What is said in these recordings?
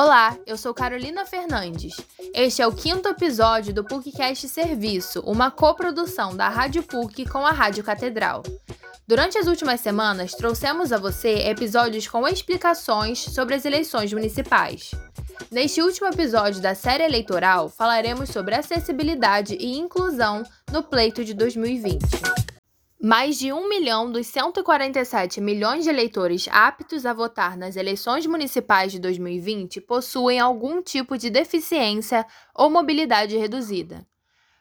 Olá, eu sou Carolina Fernandes. Este é o quinto episódio do PUCcast Serviço, uma coprodução da Rádio PUC com a Rádio Catedral. Durante as últimas semanas, trouxemos a você episódios com explicações sobre as eleições municipais. Neste último episódio da série eleitoral, falaremos sobre acessibilidade e inclusão no pleito de 2020. Mais de 1 milhão dos 147 milhões de eleitores aptos a votar nas eleições municipais de 2020 possuem algum tipo de deficiência ou mobilidade reduzida.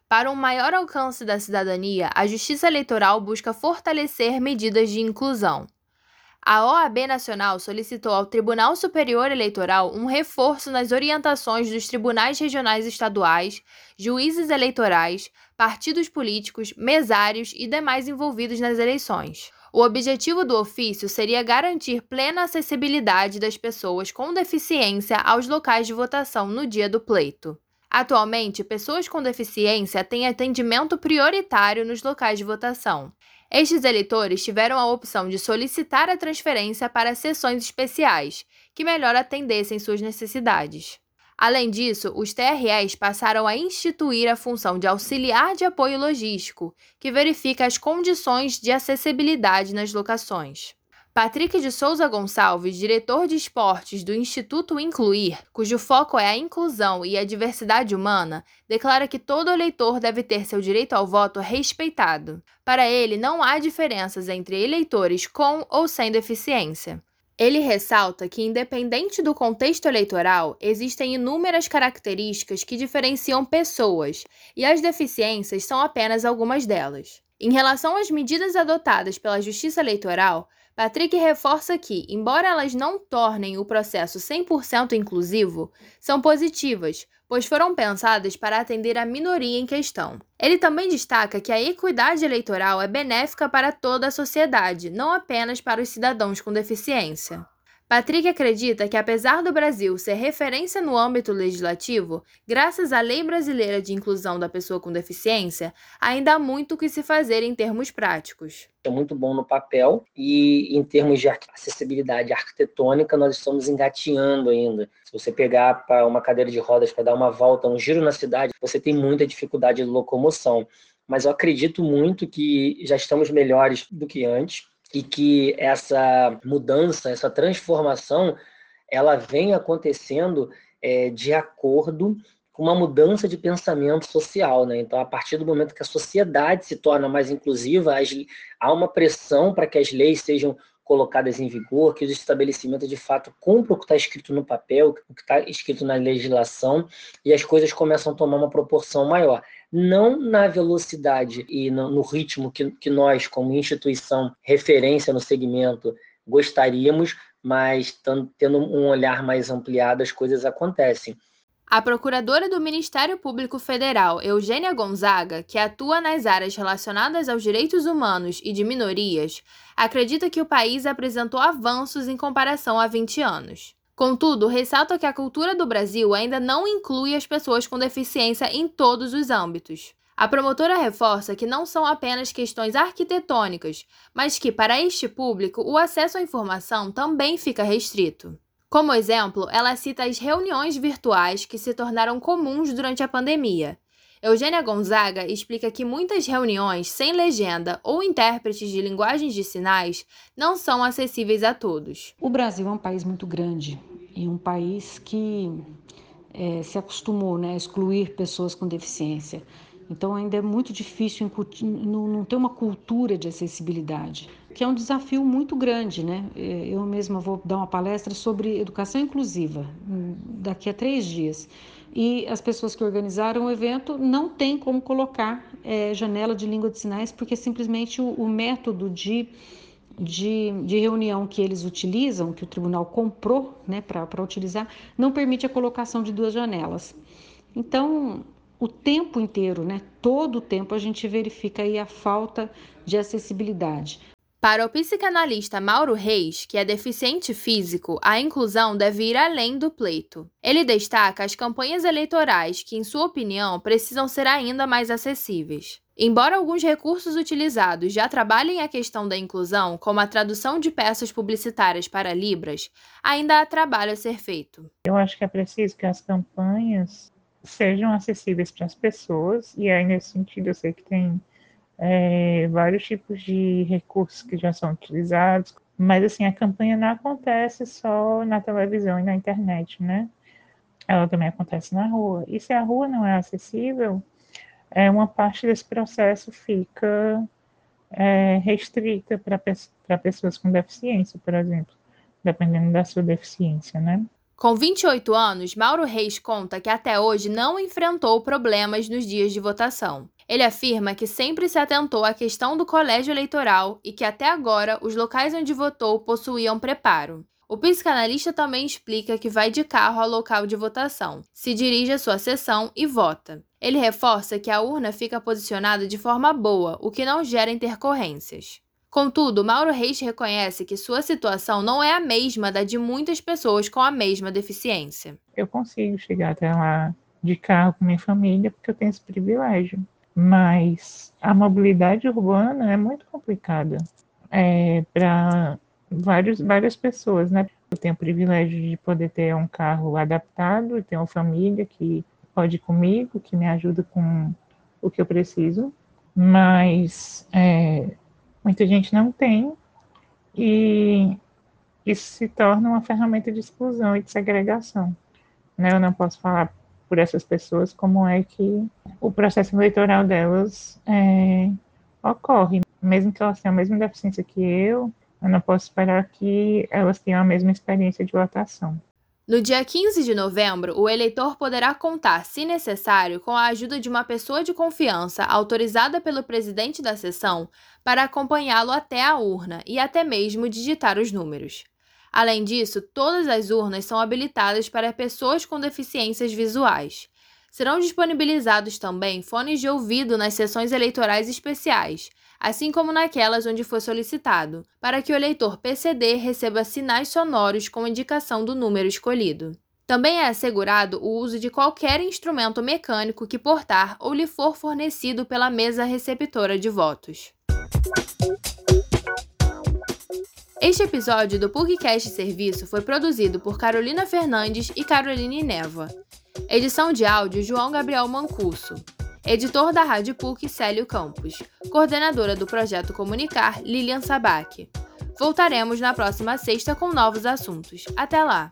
Para um maior alcance da cidadania, a Justiça Eleitoral busca fortalecer medidas de inclusão. A OAB Nacional solicitou ao Tribunal Superior Eleitoral um reforço nas orientações dos tribunais regionais estaduais, juízes eleitorais, partidos políticos, mesários e demais envolvidos nas eleições. O objetivo do ofício seria garantir plena acessibilidade das pessoas com deficiência aos locais de votação no dia do pleito. Atualmente, pessoas com deficiência têm atendimento prioritário nos locais de votação. Estes eleitores tiveram a opção de solicitar a transferência para sessões especiais, que melhor atendessem suas necessidades. Além disso, os TREs passaram a instituir a função de auxiliar de apoio logístico, que verifica as condições de acessibilidade nas locações. Patrick de Souza Gonçalves, diretor de esportes do Instituto Incluir, cujo foco é a inclusão e a diversidade humana, declara que todo eleitor deve ter seu direito ao voto respeitado. Para ele, não há diferenças entre eleitores com ou sem deficiência. Ele ressalta que, independente do contexto eleitoral, existem inúmeras características que diferenciam pessoas, e as deficiências são apenas algumas delas. Em relação às medidas adotadas pela Justiça Eleitoral, Patrick reforça que, embora elas não tornem o processo 100% inclusivo, são positivas, pois foram pensadas para atender a minoria em questão. Ele também destaca que a equidade eleitoral é benéfica para toda a sociedade, não apenas para os cidadãos com deficiência. Patrick acredita que, apesar do Brasil ser referência no âmbito legislativo, graças à Lei Brasileira de Inclusão da Pessoa com Deficiência, ainda há muito o que se fazer em termos práticos. É muito bom no papel e, em termos de acessibilidade arquitetônica, nós estamos engatinhando ainda. Se você pegar para uma cadeira de rodas para dar uma volta, um giro na cidade, você tem muita dificuldade de locomoção. Mas eu acredito muito que já estamos melhores do que antes e que essa mudança, essa transformação, ela vem acontecendo é, de acordo com uma mudança de pensamento social, né? Então, a partir do momento que a sociedade se torna mais inclusiva, as, há uma pressão para que as leis sejam colocadas em vigor, que os estabelecimentos de fato cumpram o que está escrito no papel, o que está escrito na legislação, e as coisas começam a tomar uma proporção maior. Não na velocidade e no, no ritmo que, que nós, como instituição referência no segmento, gostaríamos, mas tendo um olhar mais ampliado, as coisas acontecem. A procuradora do Ministério Público Federal, Eugênia Gonzaga, que atua nas áreas relacionadas aos direitos humanos e de minorias, acredita que o país apresentou avanços em comparação a 20 anos. Contudo, ressalta que a cultura do Brasil ainda não inclui as pessoas com deficiência em todos os âmbitos. A promotora reforça que não são apenas questões arquitetônicas, mas que, para este público, o acesso à informação também fica restrito. Como exemplo, ela cita as reuniões virtuais que se tornaram comuns durante a pandemia. Eugênia Gonzaga explica que muitas reuniões sem legenda ou intérpretes de linguagens de sinais não são acessíveis a todos. O Brasil é um país muito grande e um país que é, se acostumou né, a excluir pessoas com deficiência. Então ainda é muito difícil não, ter uma cultura de acessibilidade, que é um desafio muito grande, né? É, eu mesma vou dar uma palestra sobre educação inclusiva hum, daqui a três dias. E as pessoas que organizaram o evento não têm como colocar é, janela de língua de sinais, porque simplesmente o, o método de, de, de, reunião que eles utilizam, que o tribunal comprou né, para utilizar, não permite a colocação de duas janelas. Então, o tempo inteiro, né? Todo o tempo a gente verifica aí a falta de acessibilidade. Para o psicanalista Mauro Reis, que é deficiente físico, a inclusão deve ir além do pleito. Ele destaca as campanhas eleitorais que, em sua opinião, precisam ser ainda mais acessíveis. Embora alguns recursos utilizados já trabalhem a questão da inclusão, como a tradução de peças publicitárias para Libras, ainda há trabalho a ser feito. Eu acho que é preciso que as campanhas sejam acessíveis para as pessoas, e aí nesse sentido eu sei que tem é, vários tipos de recursos que já são utilizados, mas assim, a campanha não acontece só na televisão e na internet, né? Ela também acontece na rua. E se a rua não é acessível, é, uma parte desse processo fica é, restrita para pessoas com deficiência, por exemplo, dependendo da sua deficiência, né? Com 28 anos, Mauro Reis conta que até hoje não enfrentou problemas nos dias de votação. Ele afirma que sempre se atentou à questão do colégio eleitoral e que até agora os locais onde votou possuíam preparo. O psicanalista também explica que vai de carro ao local de votação, se dirige à sua sessão e vota. Ele reforça que a urna fica posicionada de forma boa, o que não gera intercorrências. Contudo, Mauro Reis reconhece que sua situação não é a mesma da de muitas pessoas com a mesma deficiência. Eu consigo chegar até lá de carro com minha família porque eu tenho esse privilégio, mas a mobilidade urbana é muito complicada é, para várias pessoas, né? Eu tenho o privilégio de poder ter um carro adaptado, ter uma família que pode comigo, que me ajuda com o que eu preciso, mas é, muita gente não tem, e isso se torna uma ferramenta de exclusão e de segregação. Né? Eu não posso falar por essas pessoas como é que o processo eleitoral delas é, ocorre. Mesmo que elas tenham a mesma deficiência que eu, eu não posso esperar que elas tenham a mesma experiência de votação. No dia 15 de novembro, o eleitor poderá contar, se necessário, com a ajuda de uma pessoa de confiança autorizada pelo presidente da sessão para acompanhá-lo até a urna e até mesmo digitar os números. Além disso, todas as urnas são habilitadas para pessoas com deficiências visuais. Serão disponibilizados também fones de ouvido nas sessões eleitorais especiais, assim como naquelas onde for solicitado, para que o eleitor PCD receba sinais sonoros com indicação do número escolhido. Também é assegurado o uso de qualquer instrumento mecânico que portar ou lhe for fornecido pela mesa receptora de votos. Este episódio do PUCcast Serviço foi produzido por Carolina Fernandes e Caroline Neva. Edição de áudio João Gabriel Mancuso. Editor da Rádio PUC, Célio Campos. Coordenadora do projeto Comunicar, Lilian Sabac. Voltaremos na próxima sexta com novos assuntos. Até lá!